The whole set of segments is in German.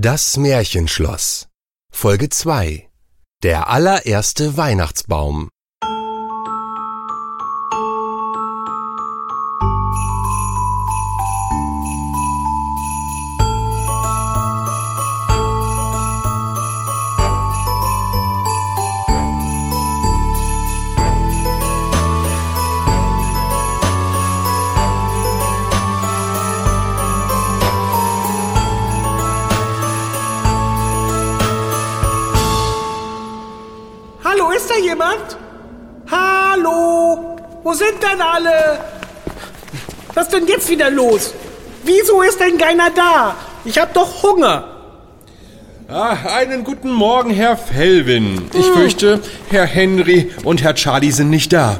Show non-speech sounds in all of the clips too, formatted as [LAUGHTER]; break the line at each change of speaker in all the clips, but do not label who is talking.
Das Märchenschloss. Folge 2 Der allererste Weihnachtsbaum
alle? Was ist denn jetzt wieder los? Wieso ist denn keiner da? Ich hab doch Hunger.
Ah, einen guten Morgen, Herr Felvin. Ich fürchte, Herr Henry und Herr Charlie sind nicht da.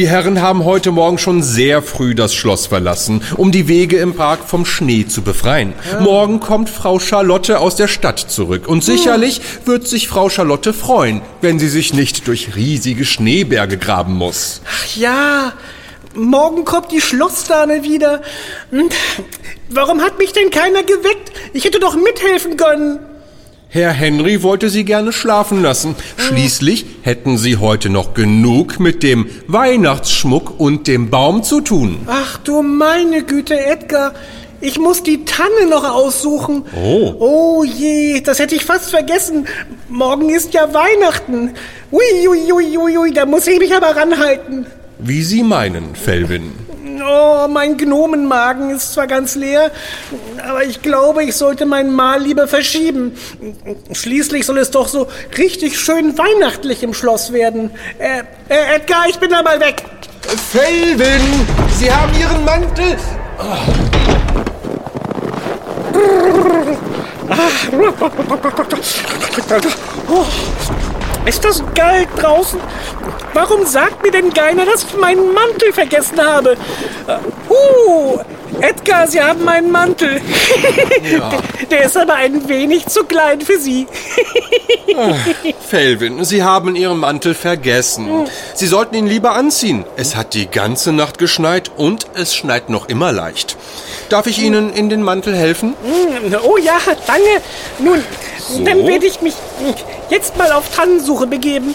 Die Herren haben heute Morgen schon sehr früh das Schloss verlassen, um die Wege im Park vom Schnee zu befreien. Morgen kommt Frau Charlotte aus der Stadt zurück und sicherlich wird sich Frau Charlotte freuen, wenn sie sich nicht durch riesige Schneeberge graben muss.
Ach ja, morgen kommt die Schlossdame wieder. Hm, Warum hat mich denn keiner geweckt? Ich hätte doch mithelfen können.
Herr Henry wollte sie gerne schlafen lassen. Schließlich hätten sie heute noch genug mit dem Weihnachtsschmuck und dem Baum zu tun.
Ach du meine Güte, Edgar. Ich muss die Tanne noch aussuchen.
Oh.
Oh je, das hätte ich fast vergessen. Morgen ist ja Weihnachten. Ui, ui, ui, ui, ui, da muss ich mich aber ranhalten.
Wie Sie meinen, Felvin.
Oh, mein Gnomenmagen ist zwar ganz leer, aber ich glaube, ich sollte mein Mahl lieber verschieben. Schließlich soll es doch so richtig schön weihnachtlich im Schloss werden. Äh, äh Edgar, ich bin da mal weg.
Felvin, Sie haben Ihren Mantel.
Oh, ist das kalt draußen? Warum sagt mir denn keiner, dass ich meinen Mantel vergessen habe? Uh, Edgar, Sie haben meinen Mantel. [LAUGHS] Der ist aber ein wenig zu klein für Sie.
Felvin, Sie haben Ihren Mantel vergessen. Sie sollten ihn lieber anziehen. Es hat die ganze Nacht geschneit und es schneit noch immer leicht. Darf ich Ihnen in den Mantel helfen?
Oh ja, danke. Nun, dann werde ich mich jetzt mal auf Tannensuche begeben.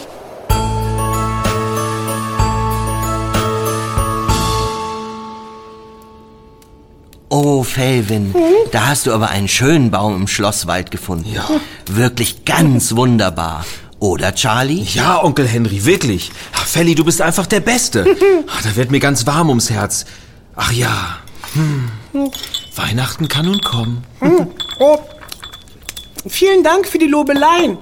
Oh, Felvin, da hast du aber einen schönen Baum im Schlosswald gefunden. Ja. Wirklich ganz wunderbar. Oder, Charlie?
Ja, Onkel Henry, wirklich. Ach, Felly, du bist einfach der Beste. [LAUGHS] Ach, da wird mir ganz warm ums Herz. Ach ja. Hm. Weihnachten kann nun kommen.
Oh, vielen Dank für die Lobeleien.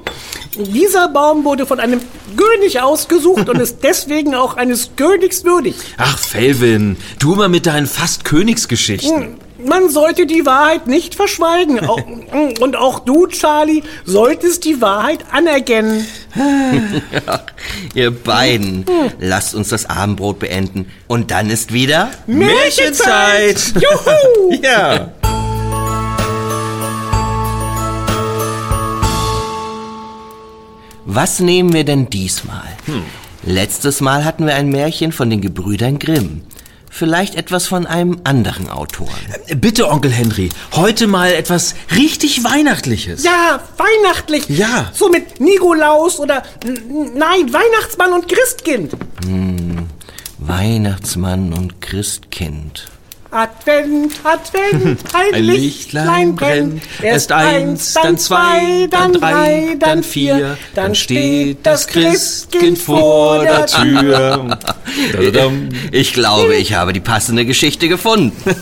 Dieser Baum wurde von einem König ausgesucht und ist deswegen auch eines Königs würdig.
Ach, Felvin, du immer mit deinen fast Königsgeschichten.
Man sollte die Wahrheit nicht verschweigen. Au- Und auch du, Charlie, solltest die Wahrheit anerkennen. [LAUGHS]
Ihr beiden, lasst uns das Abendbrot beenden. Und dann ist wieder...
Märchenzeit! Juhu! [LAUGHS]
Ja.
Was nehmen wir denn diesmal? Letztes Mal hatten wir ein Märchen von den Gebrüdern Grimm. Vielleicht etwas von einem anderen Autoren.
Bitte, Onkel Henry, heute mal etwas richtig Weihnachtliches.
Ja, weihnachtlich.
Ja.
So mit Nikolaus oder, nein, Weihnachtsmann und Christkind.
Weihnachtsmann und Christkind.
Advent, Advent, [LAUGHS] ein,
Ein Lichtlein brennt, erst eins, dann zwei, dann drei, dann vier, dann steht das Christkind vor der Tür. [LAUGHS]
Ich glaube, ich habe die passende Geschichte gefunden. [LAUGHS]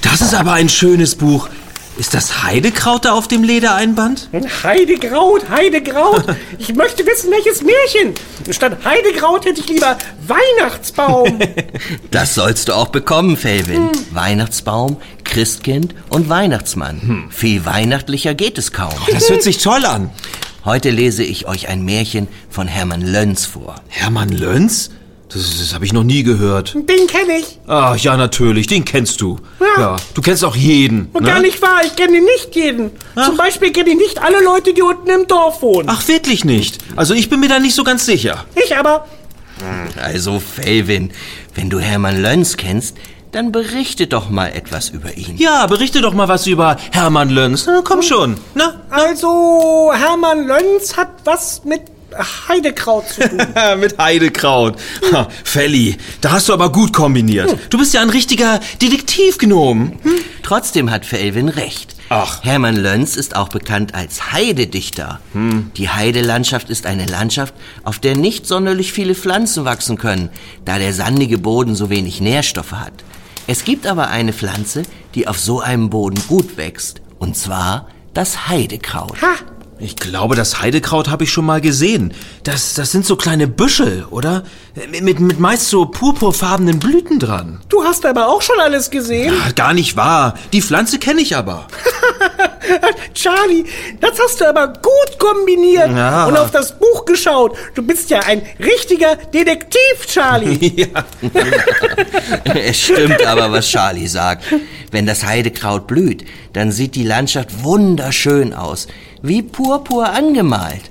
Das ist aber ein schönes Buch. Ist das Heidekraut da auf dem Ledereinband?
Heidekraut, Heidekraut. [LAUGHS] Ich möchte wissen, welches Märchen. Statt Heidekraut hätte ich lieber Weihnachtsbaum. [LAUGHS]
Das sollst du auch bekommen, Felvin. Weihnachtsbaum, Christkind und Weihnachtsmann. Viel weihnachtlicher geht es kaum.
Das hört sich toll an.
Heute lese ich euch ein Märchen von Hermann Löns vor.
Hermann Löns? Das, das habe ich noch nie gehört.
Den kenne ich.
Ach ja, natürlich, den kennst du.
Ja.
du kennst auch jeden.
Und
ne?
gar nicht wahr, ich kenne nicht jeden.
Ach.
Zum Beispiel kenne ich nicht alle Leute, die unten im Dorf wohnen.
Ach, wirklich nicht. Also ich bin mir da nicht so ganz sicher.
Ich aber.
Also, Felvin, wenn du Hermann Löns kennst, dann berichte doch mal etwas über ihn.
Ja, berichte doch mal was über Hermann Löns. Na, komm schon. Na?
Also, Hermann Lönz hat was mit Heidekraut zu tun. [LAUGHS]
mit Heidekraut. Ha, Felli, da hast du aber gut kombiniert. Hm. Du bist ja ein richtiger Detektivgnom. Hm?
Trotzdem hat Felvin recht.
Ach.
Hermann Löns ist auch bekannt als Heidedichter. Hm. Die Heidelandschaft ist eine Landschaft, auf der nicht sonderlich viele Pflanzen wachsen können, da der sandige Boden so wenig Nährstoffe hat. Es gibt aber eine Pflanze, die auf so einem Boden gut wächst, und zwar das Heidekraut.
Ha!
Ich glaube, das Heidekraut habe ich schon mal gesehen. Das, das sind so kleine Büschel, oder? Mit, mit meist so purpurfarbenen Blüten dran.
Du hast aber auch schon alles gesehen.
Ja, gar nicht wahr. Die Pflanze kenne ich aber. [LAUGHS]
Charlie, das hast du aber gut kombiniert
Ja.
und auf das Buch geschaut. Du bist ja ein richtiger Detektiv, Charlie. [LAUGHS]
ja. [LAUGHS]
Es stimmt aber, was Charlie sagt. Wenn das Heidekraut blüht, dann sieht die Landschaft wunderschön aus, wie purpur angemalt.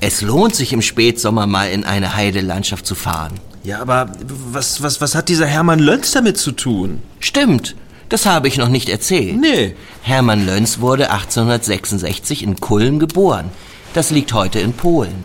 Es lohnt sich im Spätsommer mal in eine Heidelandschaft zu fahren.
Ja, aber was, was, was hat dieser Hermann Löns damit zu tun?
Stimmt, das habe ich noch nicht erzählt.
Nee.
Hermann Löns wurde 1866 in Kulm geboren. Das liegt heute in Polen.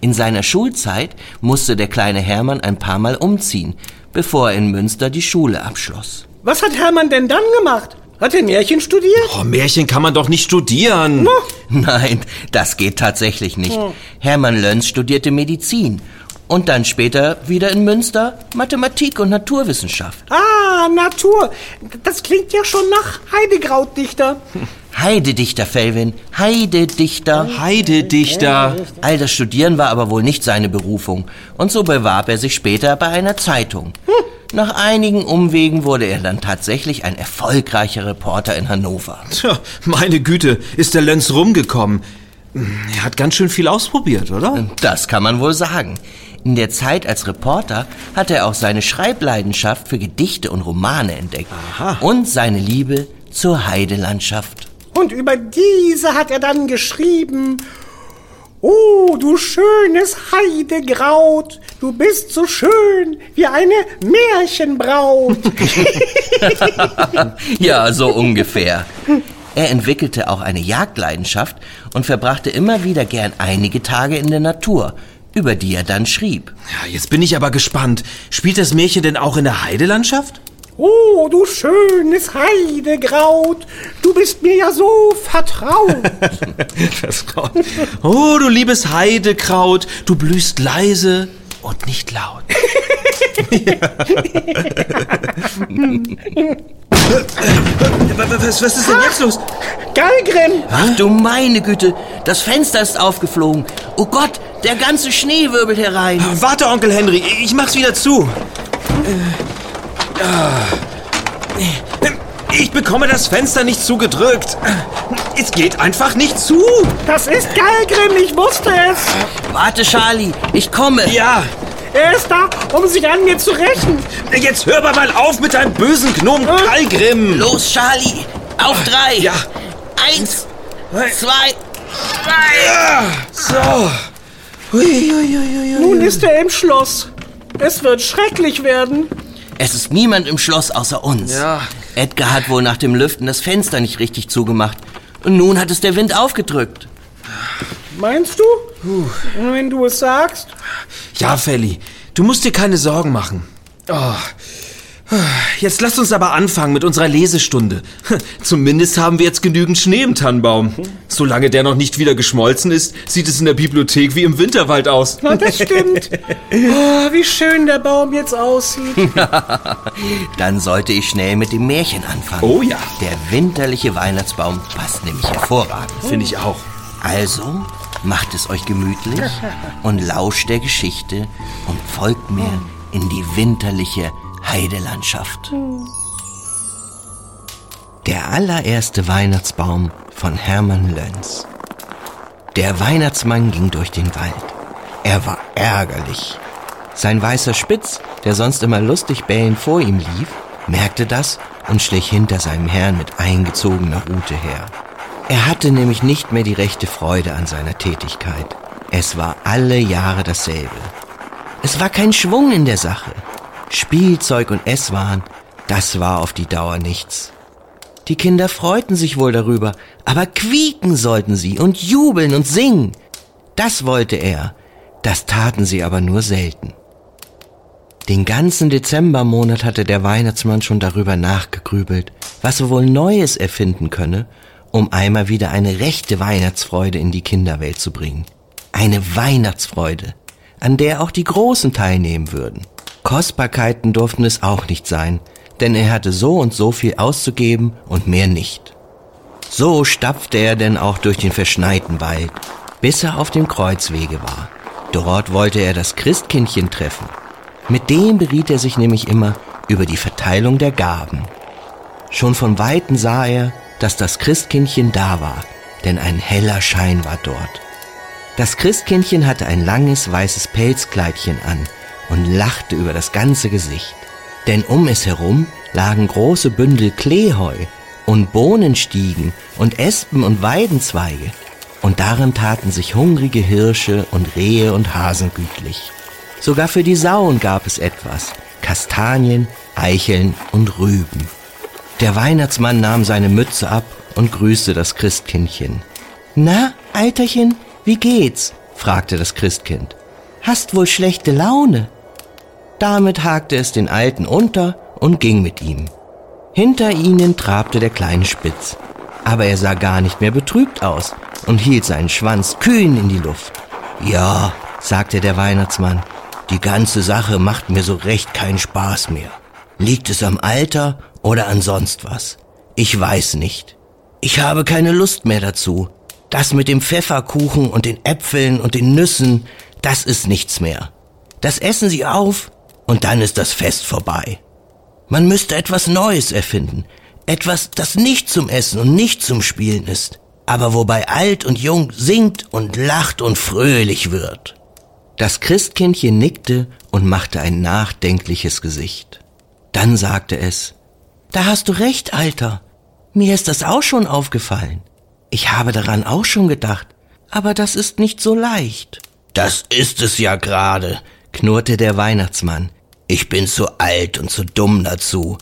In seiner Schulzeit musste der kleine Hermann ein paar Mal umziehen, bevor er in Münster die Schule abschloss.
Was hat Hermann denn dann gemacht? Hat er Märchen studiert?
Oh, Märchen kann man doch nicht studieren. [LAUGHS]
Nein, das geht tatsächlich nicht. Hermann Löns studierte Medizin und dann später wieder in Münster Mathematik und Naturwissenschaft.
Ah, Natur. Das klingt ja schon nach Heidekrautdichter. [LAUGHS]
Heidedichter, Felvin, Heidedichter.
Heidedichter.
All das Studieren war aber wohl nicht seine Berufung und so bewarb er sich später bei einer Zeitung. Nach einigen Umwegen wurde er dann tatsächlich ein erfolgreicher Reporter in Hannover.
Tja, meine Güte, ist der Löns rumgekommen. Er hat ganz schön viel ausprobiert, oder?
Das kann man wohl sagen. In der Zeit als Reporter hat er auch seine Schreibleidenschaft für Gedichte und Romane entdeckt
Aha.
und seine Liebe zur Heidelandschaft.
Und über diese hat er dann geschrieben. Oh, du schönes Heidekraut, du bist so schön wie eine Märchenbraut. [LAUGHS]
Ja, so ungefähr. Er entwickelte auch eine Jagdleidenschaft und verbrachte immer wieder gern einige Tage in der Natur, über die er dann schrieb.
Ja, jetzt bin ich aber gespannt. Spielt das Märchen denn auch in der Heidelandschaft?
Oh, du schönes Heidekraut, du bist mir ja so vertraut. [LAUGHS]
Vertraut. Oh, du liebes Heidekraut, du blühst leise und nicht laut. was, was ist denn jetzt los?
Gallgrim,
Ach du meine Güte, das Fenster ist aufgeflogen. Oh Gott, der ganze Schnee wirbelt herein.
Warte, Onkel Henry, ich mach's wieder zu. Äh. Ich bekomme das Fenster nicht zugedrückt. Es geht einfach nicht zu.
das ist Gallgrim, ich wusste es.
Warte, Charlie, ich komme.
Ja,
Er ist da, um sich an mir zu rächen.
jetzt hör aber mal auf mit deinem bösen Gnom Kalgrim.
Los, Charlie, auf drei.
Ja.
Eins, zwei, drei.
So. Hui, hui, hui, hui, hui.
Nun ist er im Schloss. Es wird schrecklich werden.
Es ist niemand im Schloss außer uns.
Ja.
Edgar hat wohl nach dem Lüften das Fenster nicht richtig zugemacht. Und nun hat es der Wind aufgedrückt.
Meinst du? Wenn du es sagst.
Ja, Felly, du musst dir keine Sorgen machen. Oh. Jetzt lasst uns aber anfangen mit unserer Lesestunde. [LAUGHS] Zumindest haben wir jetzt genügend Schnee im Tannenbaum. Solange der noch nicht wieder geschmolzen ist, sieht es in der Bibliothek wie im Winterwald aus.
Na, das stimmt. [LAUGHS] Oh, wie schön der Baum jetzt aussieht. [LAUGHS]
Dann sollte ich schnell mit dem Märchen anfangen.
Oh ja.
Der winterliche Weihnachtsbaum passt nämlich hervorragend.
Finde ich auch.
Also macht es euch gemütlich und lauscht der Geschichte und folgt mir in die winterliche Heidelandschaft. Der allererste Weihnachtsbaum von Hermann Löns. Der Weihnachtsmann ging durch den Wald. Er war ärgerlich. Sein weißer Spitz, der sonst immer lustig bellend vor ihm lief, merkte das und schlich hinter seinem Herrn mit eingezogener Rute her. Er hatte nämlich nicht mehr die rechte Freude an seiner Tätigkeit. Es war alle Jahre dasselbe. Es war kein Schwung in der Sache. Spielzeug und Esswaren, Das war auf die Dauer nichts. Die Kinder freuten sich wohl darüber, aber quieken sollten sie und jubeln und singen. Das wollte er, das taten sie aber nur selten. Den ganzen Dezembermonat hatte der Weihnachtsmann schon darüber nachgegrübelt, was er wohl Neues erfinden könne, um einmal wieder eine rechte Weihnachtsfreude in die Kinderwelt zu bringen. Eine Weihnachtsfreude, an der auch die Großen teilnehmen würden. Kostbarkeiten durften es auch nicht sein, denn er hatte so und so viel auszugeben und mehr nicht. So stapfte er denn auch durch den verschneiten Wald, bis er auf dem Kreuzwege war. Dort wollte er das Christkindchen treffen. Mit dem beriet er sich nämlich immer über die Verteilung der Gaben. Schon von Weitem sah er, dass das Christkindchen da war, denn ein heller Schein war dort. Das Christkindchen hatte ein langes weißes Pelzkleidchen an und lachte über das ganze Gesicht. Denn um es herum lagen große Bündel Kleeheu und Bohnenstiegen und Espen und Weidenzweige, und darin taten sich hungrige Hirsche und Rehe und Hasen gütlich. Sogar für die Sauen gab es etwas, Kastanien, Eicheln und Rüben. Der Weihnachtsmann nahm seine Mütze ab und grüßte das Christkindchen. Na, Alterchen, wie geht's? fragte das Christkind. Hast wohl schlechte Laune? Damit hakte es den Alten unter und ging mit ihm. Hinter ihnen trabte der kleine Spitz, aber er sah gar nicht mehr betrübt aus und hielt seinen Schwanz kühn in die Luft. Ja, sagte der Weihnachtsmann, die ganze Sache macht mir so recht keinen Spaß mehr. Liegt es am Alter oder an sonst was? Ich weiß nicht. Ich habe keine Lust mehr dazu. Das mit dem Pfefferkuchen und den Äpfeln und den Nüssen, das ist nichts mehr. Das essen Sie auf und dann ist das Fest vorbei. Man müsste etwas Neues erfinden, etwas, das nicht zum Essen und nicht zum Spielen ist, aber wobei alt und jung singt und lacht und fröhlich wird. Das Christkindchen nickte und machte ein nachdenkliches Gesicht. Dann sagte es, Da hast du recht, Alter. Mir ist das auch schon aufgefallen. Ich habe daran auch schon gedacht, aber das ist nicht so leicht. Das ist es ja gerade, knurrte der Weihnachtsmann. Ich bin zu alt und zu dumm dazu.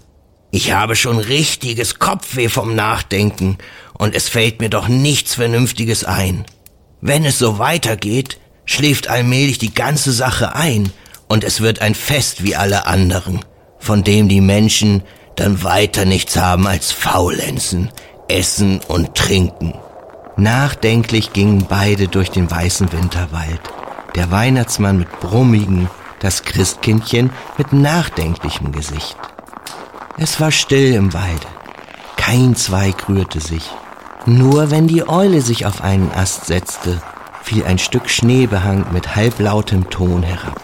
Ich habe schon richtiges Kopfweh vom Nachdenken und es fällt mir doch nichts Vernünftiges ein. Wenn es so weitergeht, schläft allmählich die ganze Sache ein und es wird ein Fest wie alle anderen, von dem die Menschen dann weiter nichts haben als Faulenzen, Essen und Trinken. Nachdenklich gingen beide durch den weißen Winterwald. Der Weihnachtsmann mit brummigen, das Christkindchen mit nachdenklichem Gesicht. Es war still im Walde. Kein Zweig rührte sich. Nur wenn die Eule sich auf einen Ast setzte, fiel ein Stück Schneebehang mit halblautem Ton herab.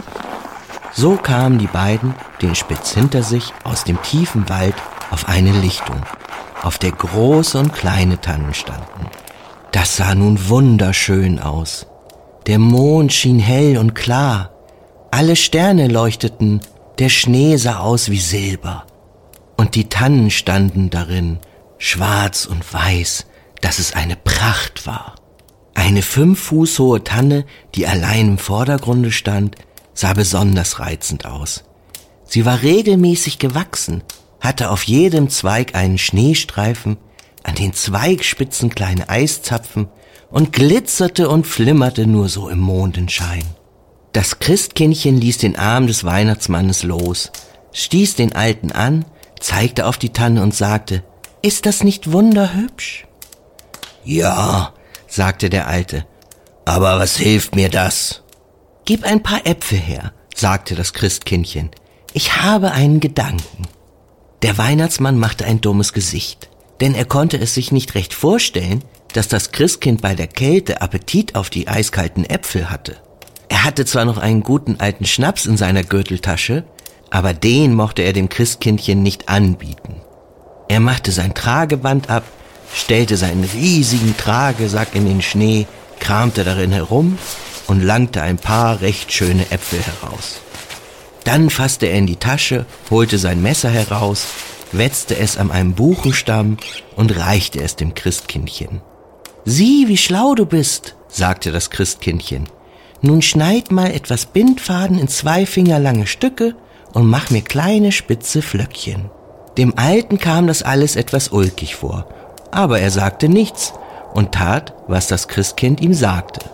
So kamen die beiden, den Spitz hinter sich, aus dem tiefen Wald auf eine Lichtung, auf der große und kleine Tannen standen. Das sah nun wunderschön aus. Der Mond schien hell und klar, alle Sterne leuchteten, der Schnee sah aus wie Silber. Und die Tannen standen darin, schwarz und weiß, dass es eine Pracht war. Eine fünf Fuß hohe Tanne, die allein im Vordergrunde stand, sah besonders reizend aus. Sie war regelmäßig gewachsen, hatte auf jedem Zweig einen Schneestreifen, an den Zweigspitzen kleine Eiszapfen und glitzerte und flimmerte nur so im Mondenschein. Das Christkindchen ließ den Arm des Weihnachtsmannes los, stieß den Alten an, zeigte auf die Tanne und sagte, ist das nicht wunderhübsch? Ja, sagte der Alte, aber was hilft mir das? Gib ein paar Äpfel her, sagte das Christkindchen. Ich habe einen Gedanken. Der Weihnachtsmann machte ein dummes Gesicht, denn er konnte es sich nicht recht vorstellen, dass das Christkind bei der Kälte Appetit auf die eiskalten Äpfel hatte. Er hatte zwar noch einen guten alten Schnaps in seiner Gürteltasche, aber den mochte er dem Christkindchen nicht anbieten. Er machte sein Trageband ab, stellte seinen riesigen Tragesack in den Schnee, kramte darin herum und langte ein paar recht schöne Äpfel heraus. Dann fasste er in die Tasche, holte sein Messer heraus, wetzte es an einem Buchenstamm und reichte es dem Christkindchen. Sieh, wie schlau du bist, sagte das Christkindchen. Nun schneid mal etwas Bindfaden in zwei Finger lange Stücke und mach mir kleine spitze Flöckchen. Dem Alten kam das alles etwas ulkig vor, aber er sagte nichts und tat, was das Christkind ihm sagte.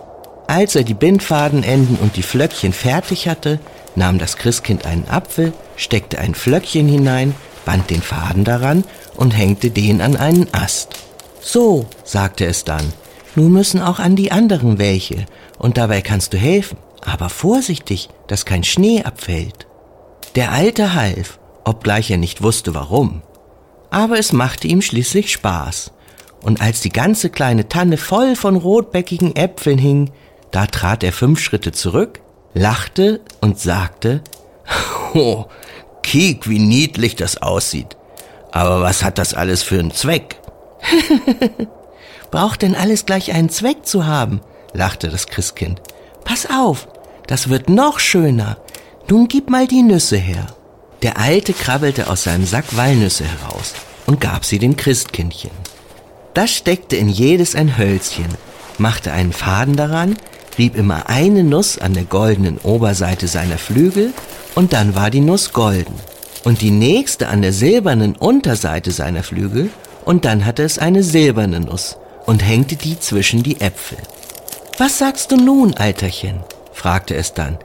Als er die Bindfadenenden und die Flöckchen fertig hatte, nahm das Christkind einen Apfel, steckte ein Flöckchen hinein, band den Faden daran und hängte den an einen Ast. So, sagte es dann, nun müssen auch an die anderen welche, und dabei kannst du helfen, aber vorsichtig, dass kein Schnee abfällt. Der Alte half, obgleich er nicht wusste warum. Aber es machte ihm schließlich Spaß. Und als die ganze kleine Tanne voll von rotbäckigen Äpfeln hing, da trat er fünf Schritte zurück, lachte und sagte, [LAUGHS] Oh, kiek, wie niedlich das aussieht. Aber was hat das alles für einen Zweck? [LAUGHS] Braucht denn alles gleich einen Zweck zu haben? Lachte das Christkind. Pass auf, das wird noch schöner. Nun gib mal die Nüsse her. Der Alte krabbelte aus seinem Sack Walnüsse heraus und gab sie dem Christkindchen. Das steckte in jedes ein Hölzchen, machte einen Faden daran, rieb immer eine Nuss an der goldenen Oberseite seiner Flügel und dann war die Nuss golden. Und die nächste an der silbernen Unterseite seiner Flügel und dann hatte es eine silberne Nuss und hängte die zwischen die Äpfel. Was sagst du nun, Alterchen? fragte es dann.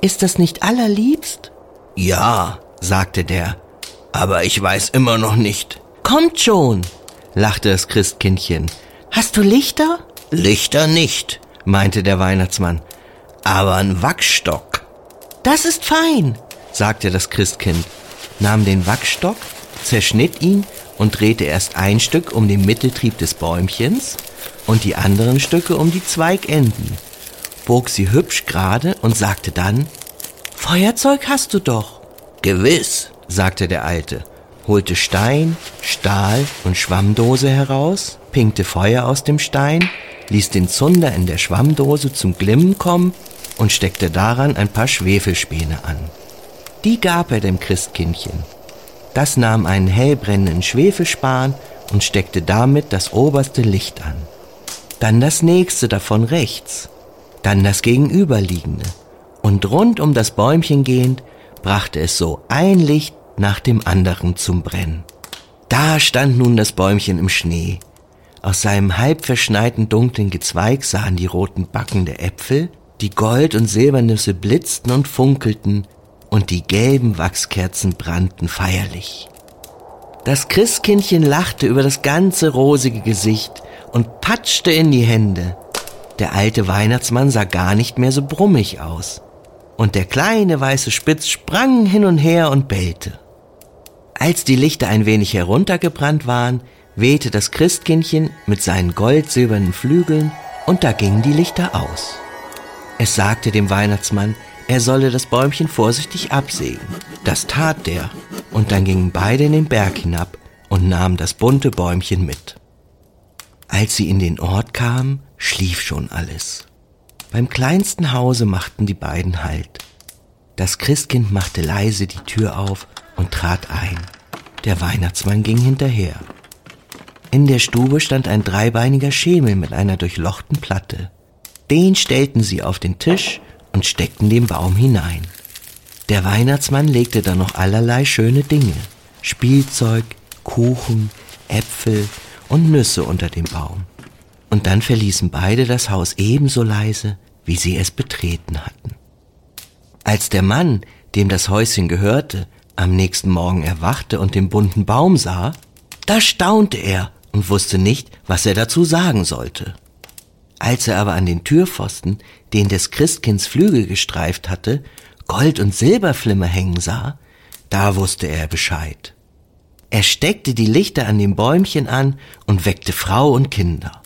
Ist das nicht allerliebst? Ja, sagte der, aber ich weiß immer noch nicht. Kommt schon, lachte das Christkindchen. Hast du Lichter? Lichter nicht, meinte der Weihnachtsmann, aber ein Wachsstock. Das ist fein, sagte das Christkind, nahm den Wachsstock, zerschnitt ihn und drehte erst ein Stück um den Mitteltrieb des Bäumchens und die anderen Stücke um die Zweigenden, bog sie hübsch gerade und sagte dann, Feuerzeug hast du doch. Gewiss, sagte der Alte, holte Stein, Stahl und Schwammdose heraus, pinkte Feuer aus dem Stein, ließ den Zunder in der Schwammdose zum Glimmen kommen und steckte daran ein paar Schwefelspäne an. Die gab er dem Christkindchen. Das nahm einen hellbrennenden Schwefelspan und steckte damit das oberste Licht an. Dann das nächste davon rechts, dann das gegenüberliegende. Und rund um das Bäumchen gehend brachte es so ein Licht nach dem anderen zum Brennen. Da stand nun das Bäumchen im Schnee. Aus seinem halb verschneiten dunklen Gezweig sahen die roten Backen der Äpfel, die Gold- und Silbernüsse blitzten und funkelten, und die gelben Wachskerzen brannten feierlich. Das Christkindchen lachte über das ganze rosige Gesicht und patschte in die Hände. Der alte Weihnachtsmann sah gar nicht mehr so brummig aus. Und der kleine weiße Spitz sprang hin und her und bellte. Als die Lichter ein wenig heruntergebrannt waren, wehte das Christkindchen mit seinen goldsilbernen Flügeln und da gingen die Lichter aus. Es sagte dem Weihnachtsmann, er solle das Bäumchen vorsichtig absägen. Das tat der, und dann gingen beide in den Berg hinab und nahmen das bunte Bäumchen mit. Als sie in den Ort kamen, schlief schon alles. Beim kleinsten Hause machten die beiden Halt. Das Christkind machte leise die Tür auf und trat ein. Der Weihnachtsmann ging hinterher. In der Stube stand ein dreibeiniger Schemel mit einer durchlochten Platte. Den stellten sie auf den Tisch und steckten den Baum hinein. Der Weihnachtsmann legte dann noch allerlei schöne Dinge, Spielzeug, Kuchen, Äpfel und Nüsse unter dem Baum. Und dann verließen beide das Haus ebenso leise, wie sie es betreten hatten. Als der Mann, dem das Häuschen gehörte, am nächsten Morgen erwachte und den bunten Baum sah, da staunte er und wusste nicht, was er dazu sagen sollte. Als er aber an den Türpfosten, den des Christkinds Flügel gestreift hatte, Gold- und Silberflimmer hängen sah, da wusste er Bescheid. Er steckte die Lichter an dem Bäumchen an und weckte Frau und Kinder.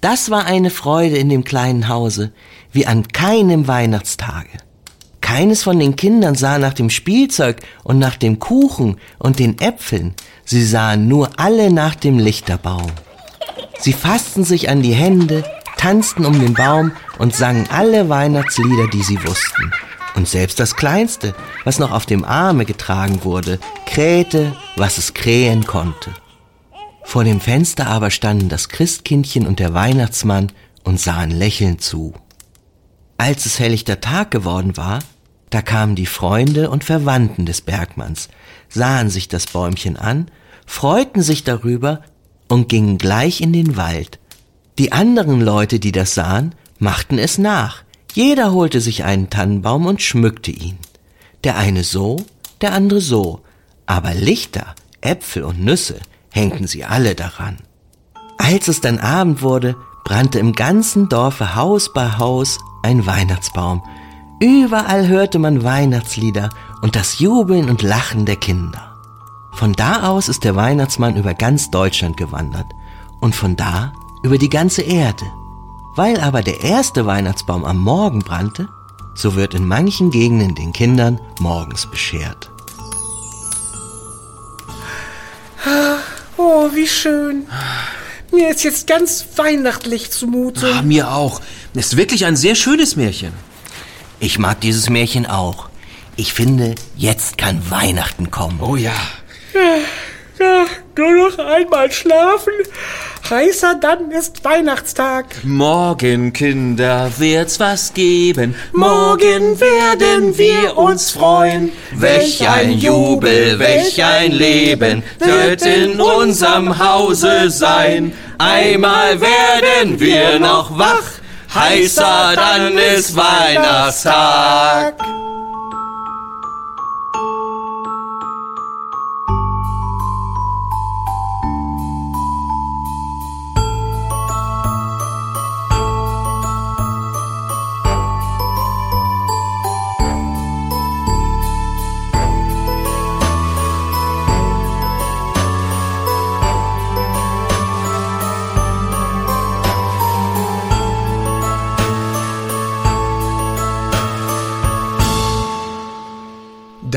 Das war eine Freude in dem kleinen Hause, wie an keinem Weihnachtstage. Keines von den Kindern sah nach dem Spielzeug und nach dem Kuchen und den Äpfeln, sie sahen nur alle nach dem Lichterbaum. Sie fassten sich an die Hände, tanzten um den Baum und sangen alle Weihnachtslieder, die sie wussten. Und selbst das Kleinste, was noch auf dem Arme getragen wurde, krähte, was es krähen konnte. Vor dem Fenster aber standen das Christkindchen und der Weihnachtsmann und sahen lächelnd zu. Als es helllichter Tag geworden war, Da kamen die Freunde und Verwandten des Bergmanns, sahen sich das Bäumchen an, freuten sich darüber und gingen gleich in den Wald. Die anderen Leute, die das sahen, machten es nach. Jeder holte sich einen Tannenbaum und schmückte ihn. Der eine so, der andere so, aber Lichter, Äpfel und Nüsse hängten sie alle daran. Als es dann Abend wurde, brannte im ganzen Dorfe Haus bei Haus ein Weihnachtsbaum. Überall hörte man Weihnachtslieder und das Jubeln und Lachen der Kinder. Von da aus ist der Weihnachtsmann über ganz Deutschland gewandert und von da über die ganze Erde. Weil aber der erste Weihnachtsbaum am Morgen brannte, so wird in manchen Gegenden den Kindern morgens beschert.
Oh, wie schön. Mir ist jetzt ganz weihnachtlich zumute.
Ah, mir auch. Ist wirklich ein sehr schönes Märchen.
Ich mag dieses Märchen auch. Ich finde, jetzt kann Weihnachten kommen.
Oh ja.
Ja, nur noch einmal schlafen. Heißer, dann ist Weihnachtstag.
Morgen, Kinder, wird's was geben.
Morgen werden wir uns freuen.
Welch ein Jubel, welch ein Leben wird in unserem Hause sein. Einmal werden wir noch wach, heißer, dann ist Weihnachtstag.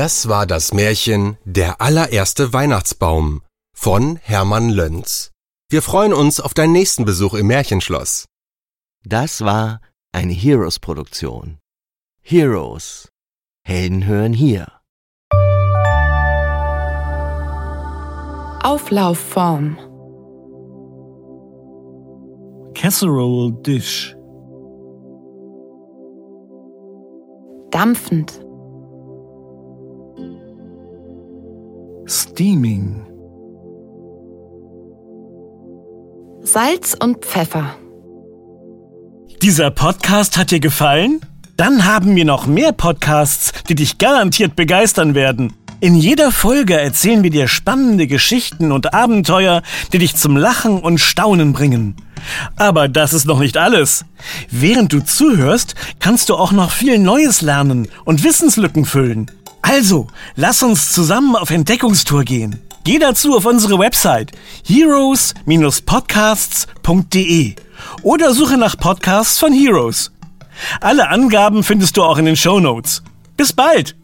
Das war das Märchen Der allererste Weihnachtsbaum von Hermann Löns. Wir freuen uns auf deinen nächsten Besuch im Märchenschloss.
Das war eine Heroes-Produktion. Heroes. Helden hören hier.
Auflaufform.
Casserole Dish.
Dampfend.
Steaming.
Salz und Pfeffer.
Dieser Podcast hat dir gefallen? Dann haben wir noch mehr Podcasts, die dich garantiert begeistern werden. In jeder Folge erzählen wir dir spannende Geschichten und Abenteuer, die dich zum Lachen und Staunen bringen. Aber das ist noch nicht alles. Während du zuhörst, kannst du auch noch viel Neues lernen und Wissenslücken füllen. Also, lass uns zusammen auf Entdeckungstour gehen. Geh dazu auf unsere Website heroes-podcasts.de oder suche nach Podcasts von Heroes. Alle Angaben findest du auch in den Show Notes. Bis bald!